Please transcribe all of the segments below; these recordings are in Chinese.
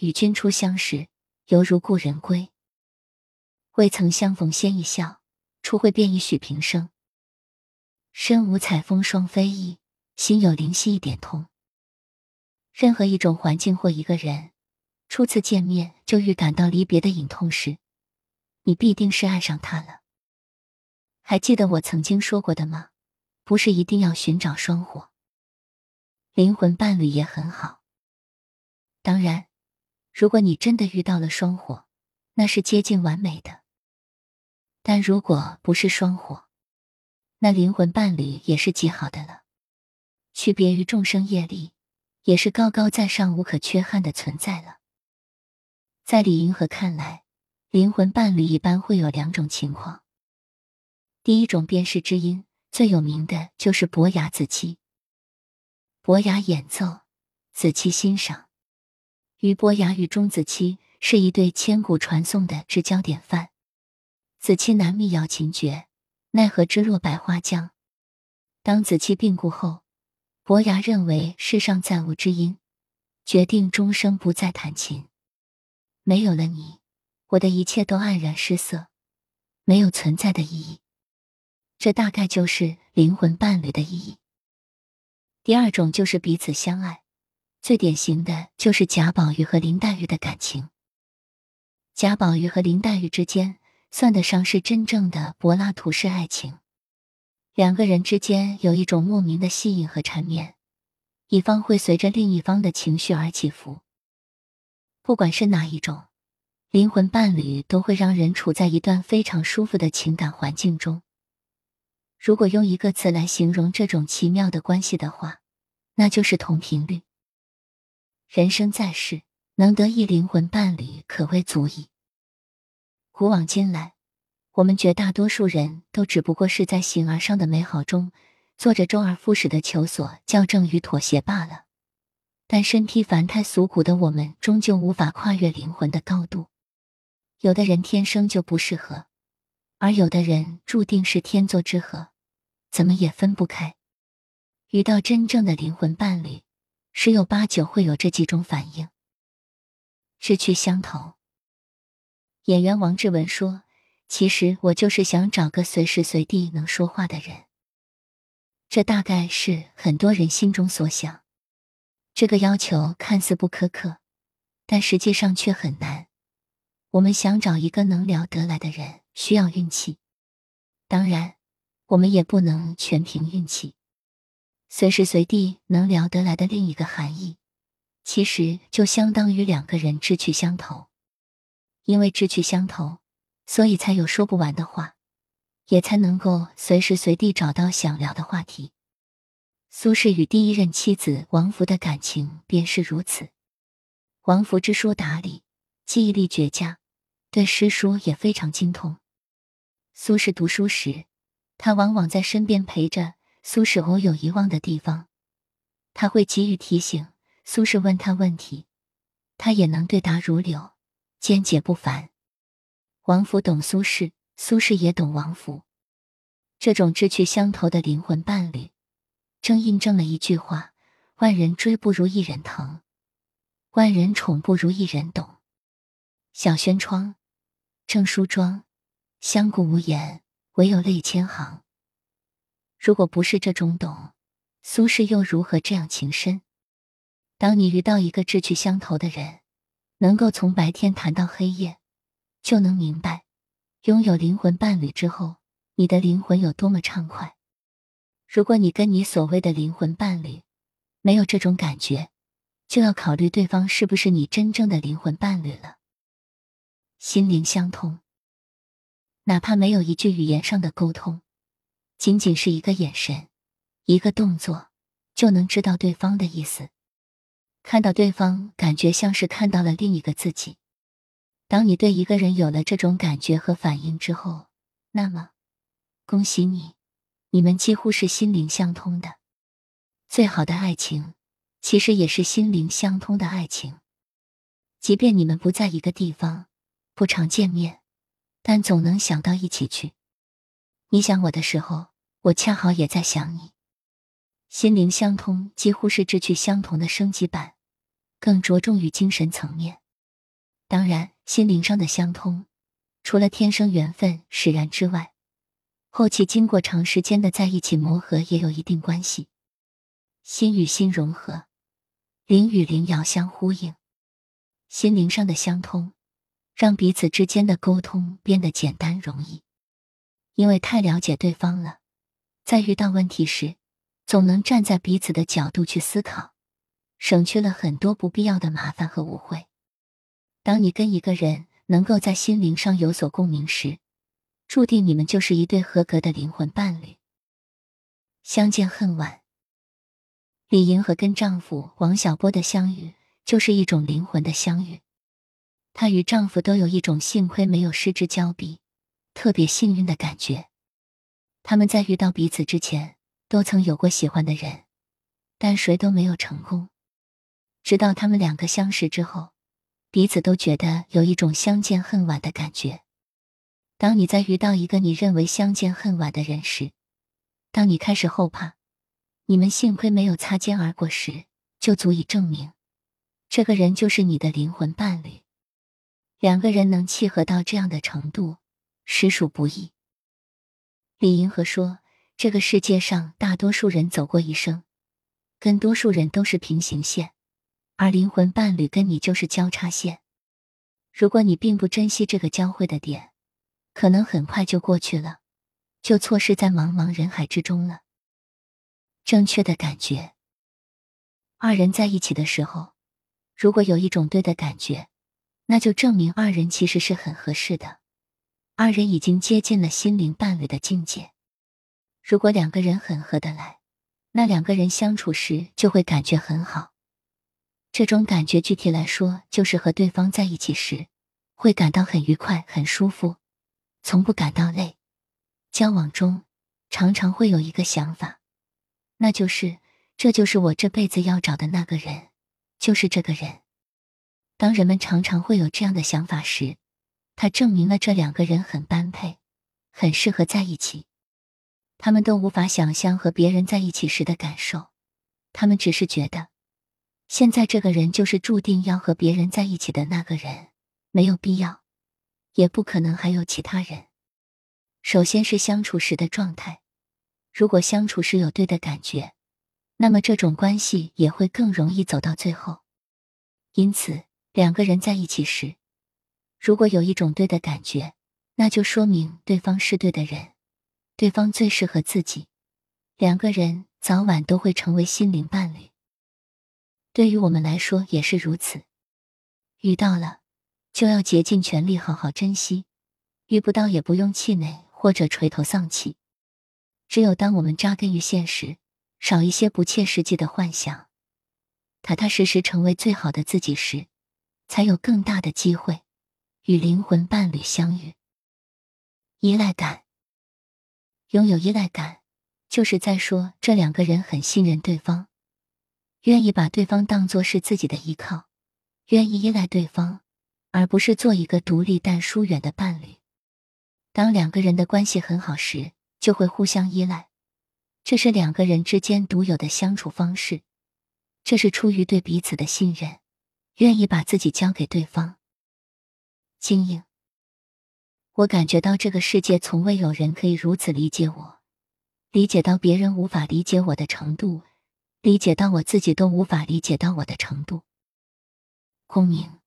与君初相识，犹如故人归。未曾相逢先一笑，初会便已许平生。身无彩凤双飞翼，心有灵犀一点通。任何一种环境或一个人，初次见面就预感到离别的隐痛时，你必定是爱上他了。还记得我曾经说过的吗？不是一定要寻找双火，灵魂伴侣也很好。当然，如果你真的遇到了双火，那是接近完美的。但如果不是双火，那灵魂伴侣也是极好的了。区别于众生业力，也是高高在上、无可缺憾的存在了。在李银河看来，灵魂伴侣一般会有两种情况。第一种便是知音，最有名的就是伯牙子期。伯牙演奏，子期欣赏。俞伯牙与钟子期是一对千古传颂的至交典范。子期难觅瑶琴绝，奈何枝落百花香。当子期病故后，伯牙认为世上再无知音，决定终生不再弹琴。没有了你，我的一切都黯然失色，没有存在的意义。这大概就是灵魂伴侣的意义。第二种就是彼此相爱，最典型的就是贾宝玉和林黛玉的感情。贾宝玉和林黛玉之间算得上是真正的柏拉图式爱情，两个人之间有一种莫名的吸引和缠绵，一方会随着另一方的情绪而起伏。不管是哪一种，灵魂伴侣都会让人处在一段非常舒服的情感环境中。如果用一个词来形容这种奇妙的关系的话，那就是同频率。人生在世，能得一灵魂伴侣，可谓足矣。古往今来，我们绝大多数人都只不过是在形而上的美好中，做着周而复始的求索、校正与妥协罢了。但身披凡胎俗骨的我们，终究无法跨越灵魂的高度。有的人天生就不适合。而有的人注定是天作之合，怎么也分不开。遇到真正的灵魂伴侣，十有八九会有这几种反应：志趣相投。演员王志文说：“其实我就是想找个随时随地能说话的人。”这大概是很多人心中所想。这个要求看似不苛刻，但实际上却很难。我们想找一个能聊得来的人。需要运气，当然，我们也不能全凭运气。随时随地能聊得来的另一个含义，其实就相当于两个人志趣相投。因为志趣相投，所以才有说不完的话，也才能够随时随地找到想聊的话题。苏轼与第一任妻子王弗的感情便是如此。王弗知书达理，记忆力绝佳。对诗书也非常精通。苏轼读书时，他往往在身边陪着。苏轼偶有遗忘的地方，他会给予提醒。苏轼问他问题，他也能对答如流，见解不凡。王弗懂苏轼，苏轼也懂王弗。这种志趣相投的灵魂伴侣，正印证了一句话：万人追不如一人疼，万人宠不如一人懂。小轩窗。正梳妆，相顾无言，唯有泪千行。如果不是这种懂，苏轼又如何这样情深？当你遇到一个志趣相投的人，能够从白天谈到黑夜，就能明白，拥有灵魂伴侣之后，你的灵魂有多么畅快。如果你跟你所谓的灵魂伴侣没有这种感觉，就要考虑对方是不是你真正的灵魂伴侣了。心灵相通，哪怕没有一句语言上的沟通，仅仅是一个眼神、一个动作，就能知道对方的意思。看到对方，感觉像是看到了另一个自己。当你对一个人有了这种感觉和反应之后，那么，恭喜你，你们几乎是心灵相通的。最好的爱情，其实也是心灵相通的爱情。即便你们不在一个地方。不常见面，但总能想到一起去。你想我的时候，我恰好也在想你。心灵相通几乎是志趣相同的升级版，更着重于精神层面。当然，心灵上的相通，除了天生缘分使然之外，后期经过长时间的在一起磨合也有一定关系。心与心融合，灵与灵遥相呼应，心灵上的相通，让彼此之间的沟通变得简单容易。因为太了解对方了，在遇到问题时，总能站在彼此的角度去思考，省去了很多不必要的麻烦和误会。当你跟一个人能够在心灵上有所共鸣时，注定你们就是一对合格的灵魂伴侣。相见恨晚，李银河跟丈夫王小波的相遇就是一种灵魂的相遇。她与丈夫都有一种幸亏没有失之交臂，特别幸运的感觉。他们在遇到彼此之前，都曾有过喜欢的人，但谁都没有成功。直到他们两个相识之后，彼此都觉得有一种相见恨晚的感觉。当你在遇到一个你认为相见恨晚的人时，当你开始后怕，你们幸亏没有擦肩而过时，就足以证明，这个人就是你的灵魂伴侣。两个人能契合到这样的程度，实属不易。李银河说：“这个世界上大多数人走过一生，跟多数人都是平行线，而灵魂伴侣跟你就是交叉线。如果你并不珍惜这个交汇的点。”可能很快就过去了，就错失在茫茫人海之中了。正确的感觉，二人在一起的时候，如果有一种对的感觉，那就证明二人其实是很合适的，二人已经接近了心灵伴侣的境界。如果两个人很合得来，那两个人相处时就会感觉很好。这种感觉具体来说，就是和对方在一起时，会感到很愉快、很舒服。从不感到累，交往中常常会有一个想法，那就是这就是我这辈子要找的那个人，就是这个人。当人们常常会有这样的想法时，他证明了这两个人很般配，很适合在一起。他们都无法想象和别人在一起时的感受，他们只是觉得，现在这个人就是注定要和别人在一起的那个人，没有必要。也不可能还有其他人。首先是相处时的状态，如果相处时有对的感觉，那么这种关系也会更容易走到最后。因此，两个人在一起时，如果有一种对的感觉，那就说明对方是对的人，对方最适合自己，两个人早晚都会成为心灵伴侣。对于我们来说也是如此，遇到了。就要竭尽全力好好珍惜，遇不到也不用气馁或者垂头丧气。只有当我们扎根于现实，少一些不切实际的幻想，踏踏实实成为最好的自己时，才有更大的机会与灵魂伴侣相遇。依赖感，拥有依赖感，就是在说这两个人很信任对方，愿意把对方当作是自己的依靠，愿意依赖对方。而不是做一个独立但疏远的伴侣。当两个人的关系很好时，就会互相依赖，这是两个人之间独有的相处方式。这是出于对彼此的信任，愿意把自己交给对方。经营，我感觉到这个世界从未有人可以如此理解我，理解到别人无法理解我的程度，理解到我自己都无法理解到我的程度。公明。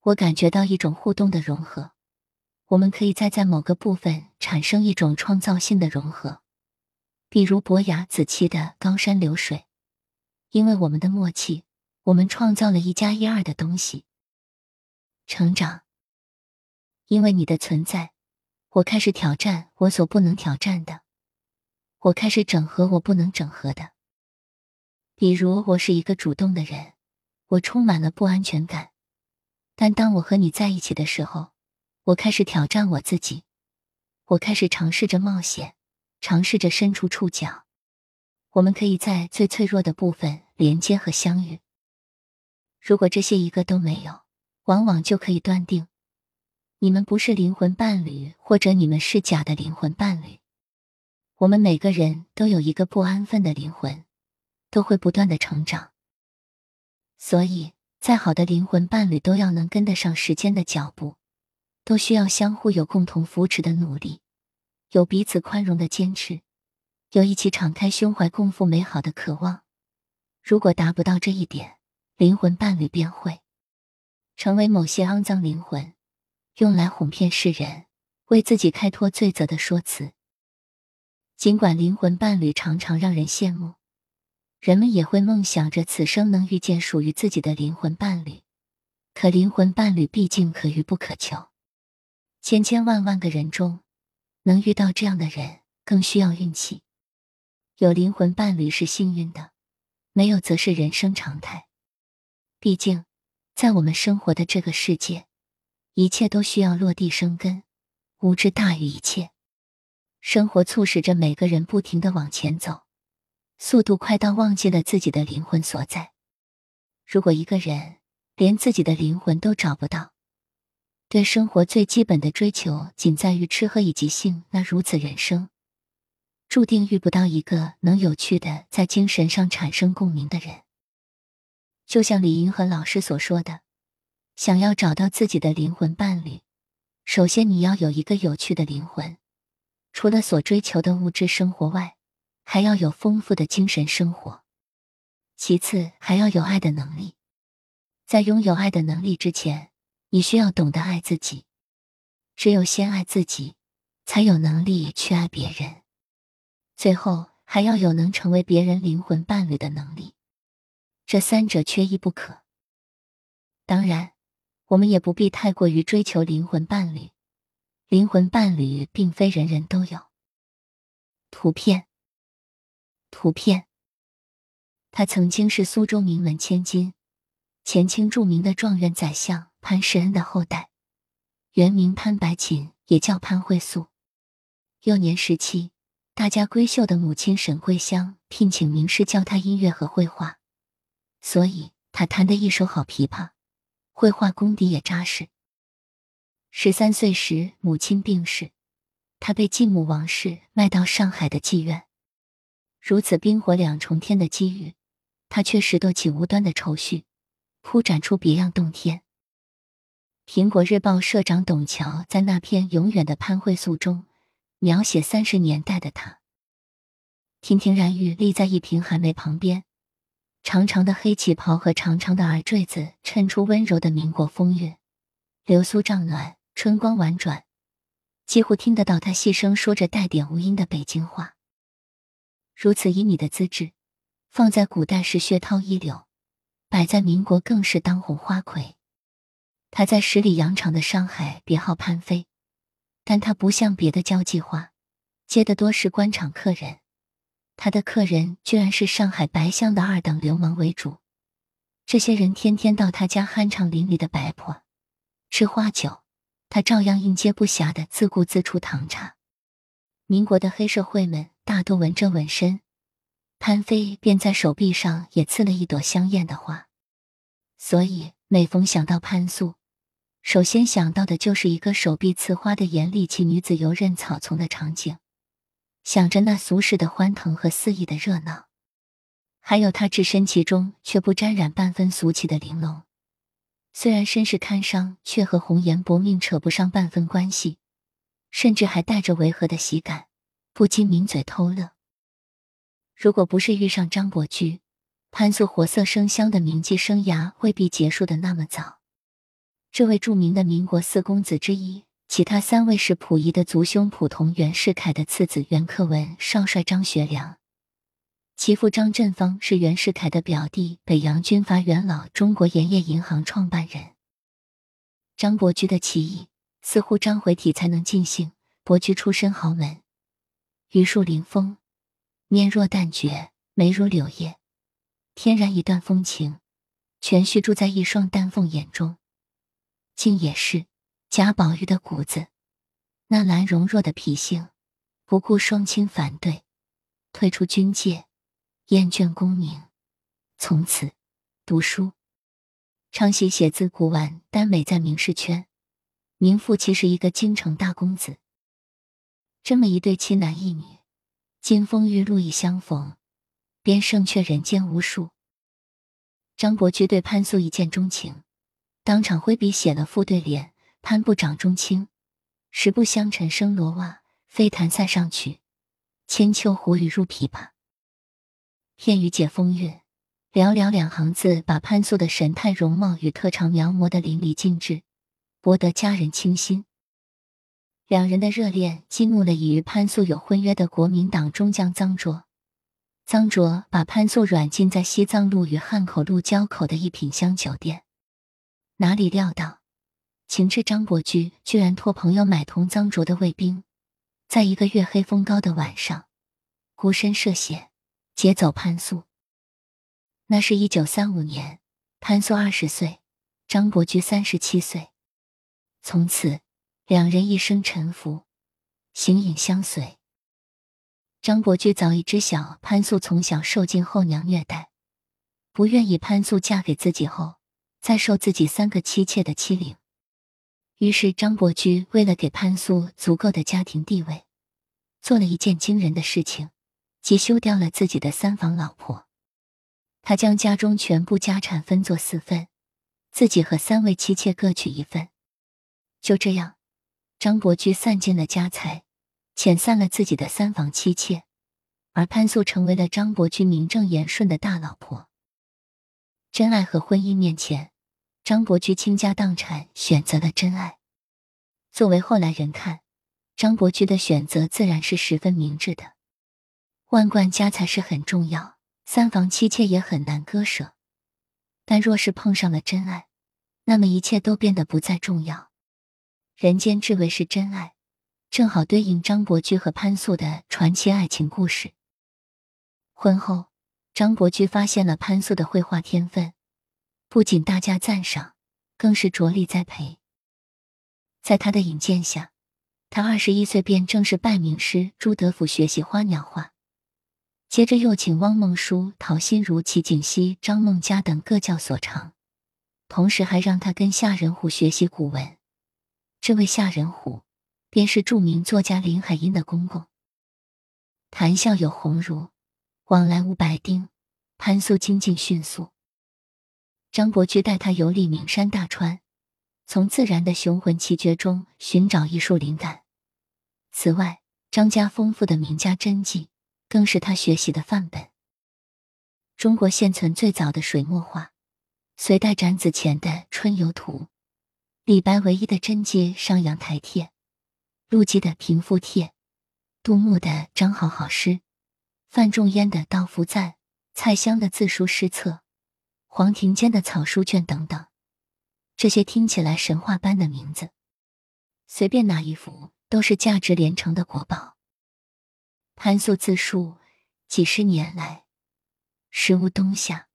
我感觉到一种互动的融合，我们可以再在某个部分产生一种创造性的融合，比如伯牙子期的高山流水。因为我们的默契，我们创造了一加一二的东西。成长，因为你的存在，我开始挑战我所不能挑战的，我开始整合我不能整合的。比如，我是一个主动的人，我充满了不安全感。但当我和你在一起的时候，我开始挑战我自己，我开始尝试着冒险，尝试着伸出触角。我们可以在最脆弱的部分连接和相遇。如果这些一个都没有，往往就可以断定，你们不是灵魂伴侣，或者你们是假的灵魂伴侣。我们每个人都有一个不安分的灵魂，都会不断的成长。所以。再好的灵魂伴侣都要能跟得上时间的脚步，都需要相互有共同扶持的努力，有彼此宽容的坚持，有一起敞开胸怀共赴美好的渴望。如果达不到这一点，灵魂伴侣便会成为某些肮脏灵魂用来哄骗世人、为自己开脱罪责的说辞。尽管灵魂伴侣常常让人羡慕，人们也会梦想着此生能遇见属于自己的灵魂伴侣。可灵魂伴侣毕竟可遇不可求，千千万万个人中，能遇到这样的人更需要运气。有灵魂伴侣是幸运的，没有则是人生常态。毕竟，在我们生活的这个世界，一切都需要落地生根，无知大于一切。生活促使着每个人不停的往前走，速度快到忘记了自己的灵魂所在。如果一个人连自己的灵魂都找不到，对生活最基本的追求仅在于吃喝以及性，那如此人生，注定遇不到一个能有趣的在精神上产生共鸣的人。就像李银河老师所说的，想要找到自己的灵魂伴侣，首先你要有一个有趣的灵魂。除了所追求的物质生活外，还要有丰富的精神生活。其次，还要有爱的能力。在拥有爱的能力之前，你需要懂得爱自己。只有先爱自己，才有能力去爱别人。最后，还要有能成为别人灵魂伴侣的能力。这三者缺一不可。当然，我们也不必太过于追求灵魂伴侣。灵魂伴侣并非人人都有。图片，图片。他曾经是苏州名门千金，前清著名的状元宰相潘世恩的后代，原名潘白琴，也叫潘慧素。幼年时期，大家闺秀的母亲沈桂香聘请名师教他音乐和绘画，所以他弹得一手好琵琶，绘画功底也扎实。十三岁时，母亲病逝，他被继母王氏卖到上海的妓院。如此冰火两重天的机遇，他却拾掇起无端的愁绪，铺展出别样洞天。《苹果日报》社长董桥在那篇《永远的潘慧素》中，描写三十年代的他：亭亭然玉立在一瓶寒梅旁边，长长的黑旗袍和长长的耳坠子衬出温柔的民国风韵，流苏帐暖。春光婉转，几乎听得到他细声说着带点无音的北京话。如此旖旎的资质，放在古代是薛涛一流，摆在民国更是当红花魁。他在十里洋场的上海别号潘飞，但他不像别的交际花，接的多是官场客人。他的客人居然是上海白乡的二等流氓为主，这些人天天到他家酣畅淋漓的摆谱，吃花酒。他照样应接不暇的自顾自出糖茶。民国的黑社会们大多纹着纹身，潘飞便在手臂上也刺了一朵香艳的花。所以每逢想到潘素，首先想到的就是一个手臂刺花的严厉其女子游刃草丛的场景，想着那俗世的欢腾和肆意的热闹，还有他置身其中却不沾染半分俗气的玲珑。虽然身世堪伤，却和红颜薄命扯不上半分关系，甚至还带着违和的喜感，不禁抿嘴偷乐。如果不是遇上张伯驹，潘素活色生香的名妓生涯未必结束的那么早。这位著名的民国四公子之一，其他三位是溥仪的族兄溥同、袁世凯的次子袁克文、少帅张学良。其父张振芳是袁世凯的表弟，北洋军阀元老，中国盐业银行创办人。张伯驹的起义似乎张回体才能尽兴。伯驹出身豪门，榆树临风，面若淡绝，眉如柳叶，天然一段风情，全续住在一双丹凤眼中。竟也是贾宝玉的骨子，那兰容若的脾性，不顾双亲反对，退出军界。厌倦功名，从此读书。昌喜写字古玩，耽美在名士圈。名副其实一个京城大公子。这么一对七男一女，金风玉露一相逢，便胜却人间无数。张伯驹对潘素一见钟情，当场挥笔写了副对联：“潘部长中卿，十步香尘生罗袜，飞弹塞上曲，千秋胡语入琵琶。”片语解风韵，寥寥两行字把潘素的神态、容貌与特长描摹得淋漓尽致，博得佳人倾心。两人的热恋激怒了已与潘素有婚约的国民党中将臧卓。臧卓把潘素软禁在西藏路与汉口路交口的一品香酒店，哪里料到，情至张伯驹居然托朋友买通臧卓的卫兵，在一个月黑风高的晚上，孤身涉险劫走潘素。那是一九三五年，潘素二十岁，张伯驹三十七岁。从此，两人一生沉浮，形影相随。张伯驹早已知晓潘素从小受尽后娘虐待，不愿意潘素嫁给自己后再受自己三个妻妾的欺凌，于是张伯驹为了给潘素足够的家庭地位，做了一件惊人的事情，即休掉了自己的三房老婆。他将家中全部家产分作四份，自己和三位妻妾各取一份。就这样，张伯驹散尽了家财。遣散了自己的三房妻妾，而潘素成为了张伯驹名正言顺的大老婆。真爱和婚姻面前，张伯驹倾家荡产，选择了真爱。作为后来人看，张伯驹的选择自然是十分明智的。万贯家财是很重要，三房妻妾也很难割舍。但若是碰上了真爱，那么一切都变得不再重要。人间至味是真爱。正好对应张伯驹和潘素的传奇爱情故事。婚后，张伯驹发现了潘素的绘画天分，不仅大加赞赏，更是着力栽培。在他的引荐下，他二十一岁便正式拜名师朱德甫学习花鸟画，接着又请汪孟舒、陶心如、齐景熙、张梦佳等各教所长，同时还让他跟夏仁虎学习古文。这位夏仁虎。便是著名作家林海音的公公。谈笑有鸿儒，往来无白丁。潘素精进迅速。张伯驹带他游历名山大川，从自然的雄浑奇绝中寻找艺术灵感。此外，张家丰富的名家真迹更是他学习的范本。中国现存最早的水墨画，隋代展子虔的《春游图》，李白唯一的真迹《上阳台帖》。陆机的《平复帖》，杜牧的《张好好诗》，范仲淹的《道服赞》，蔡襄的自书诗册，黄庭坚的草书卷等等，这些听起来神话般的名字，随便哪一幅都是价值连城的国宝。潘素自述：几十年来，时无冬夏，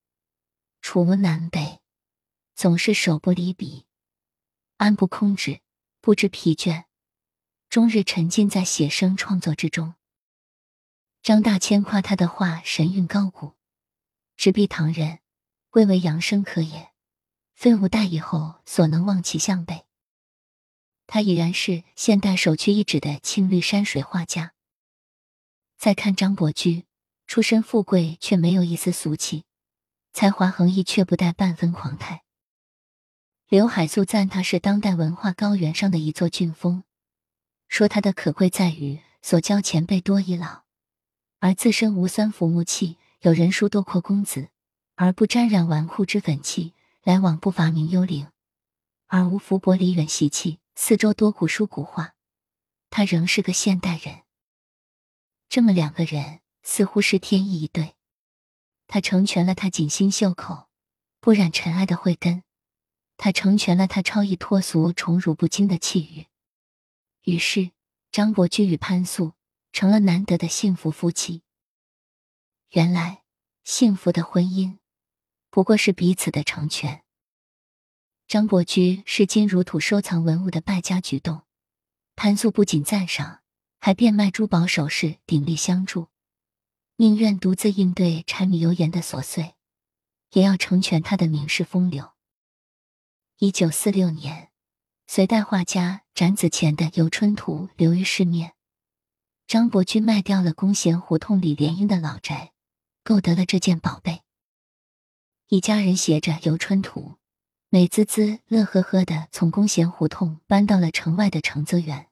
处无南北，总是手不离笔，安不空止，不知疲倦。终日沉浸在写生创作之中。张大千夸他的画神韵高古，直逼唐人，未为扬声可也，非吾大以后所能望其项背。他已然是现代首屈一指的青绿山水画家。再看张伯驹，出身富贵却没有一丝俗气，才华横溢却不带半分狂态。刘海粟赞他是当代文化高原上的一座峻峰。说他的可贵在于所教前辈多已老，而自身无三浮木气，有人书多阔公子，而不沾染纨绔之粉气；来往不乏名幽灵，而无福薄离远习气。四周多古书古画，他仍是个现代人。这么两个人似乎是天意一对，他成全了他锦心绣口、不染尘埃的慧根，他成全了他超逸脱俗、宠辱不惊的气宇。于是，张伯驹与潘素成了难得的幸福夫妻。原来，幸福的婚姻不过是彼此的成全。张伯驹视金如土收藏文物的败家举动，潘素不仅赞赏，还变卖珠宝首饰鼎力相助，宁愿独自应对柴米油盐的琐碎，也要成全他的名士风流。一九四六年。隋代画家展子虔的《游春图》流于市面，张伯驹卖掉了弓弦胡同里联英的老宅，购得了这件宝贝。一家人携着游春图，美滋滋、乐呵呵的从弓弦胡同搬到了城外的承泽园。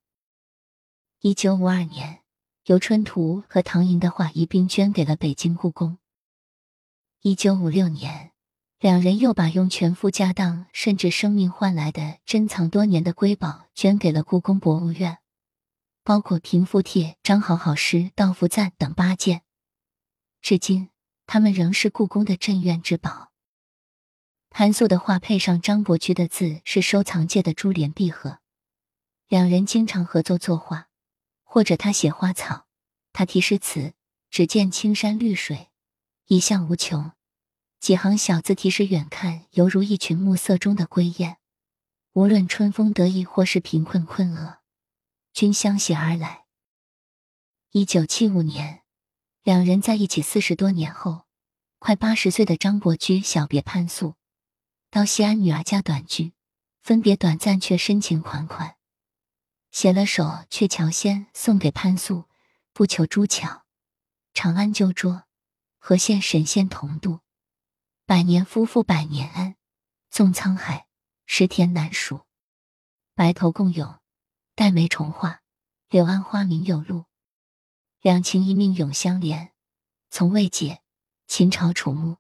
一九五二年，游春图和唐寅的画一并捐给了北京故宫。一九五六年，两人又把用全副家当甚至生命换来的珍藏多年的瑰宝捐给了故宫博物院，包括平复帖、张好好诗《道福赞》等八件，至今他们仍是故宫的镇院之宝。潘素的画配上张伯驹的字，是收藏界的珠联璧合。两人经常合作作画，或者他写花草，他题诗词。只见青山绿水。一向无穷，几行小字题诗，远看犹如一群暮色中的归雁。无论春风得意，或是贫困困厄，均相携而来。一九七五年，两人在一起四十多年后，快八十岁的张伯驹小别潘素，到西安女儿家短居，分别短暂却深情款款，写了首《鹊桥仙》送给潘素，不求诸巧，长安旧桌。和县神仙同度，百年夫妇百年恩，纵沧海，十天难数。白头共咏，黛眉重画，柳暗花明又路。两情一命永相连，从未解，秦朝楚墓。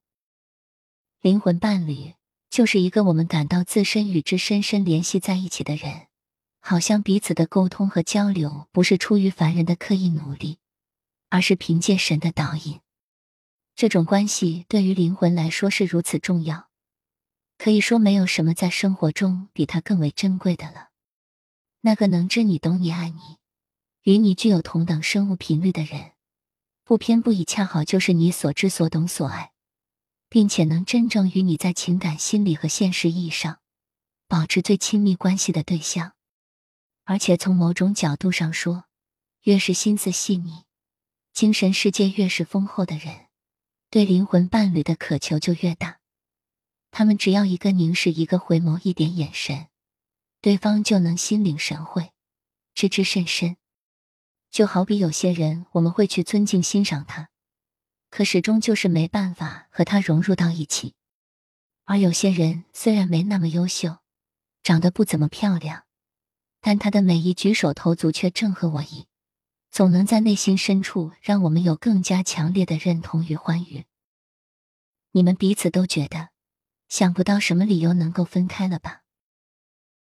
灵魂伴侣就是一个我们感到自身与之深深联系在一起的人，好像彼此的沟通和交流不是出于凡人的刻意努力，而是凭借神的导引。这种关系对于灵魂来说是如此重要，可以说没有什么在生活中比它更为珍贵的了。那个能知你、懂你、爱你，与你具有同等生物频率的人，不偏不倚，恰好就是你所知、所懂、所爱，并且能真正与你在情感、心理和现实意义上保持最亲密关系的对象。而且从某种角度上说，越是心思细腻、精神世界越是丰厚的人。对灵魂伴侣的渴求就越大，他们只要一个凝视，一个回眸，一点眼神，对方就能心领神会，知之甚深。就好比有些人，我们会去尊敬欣赏他，可始终就是没办法和他融入到一起；而有些人虽然没那么优秀，长得不怎么漂亮，但他的每一举手投足却正合我意。总能在内心深处让我们有更加强烈的认同与欢愉。你们彼此都觉得想不到什么理由能够分开了吧？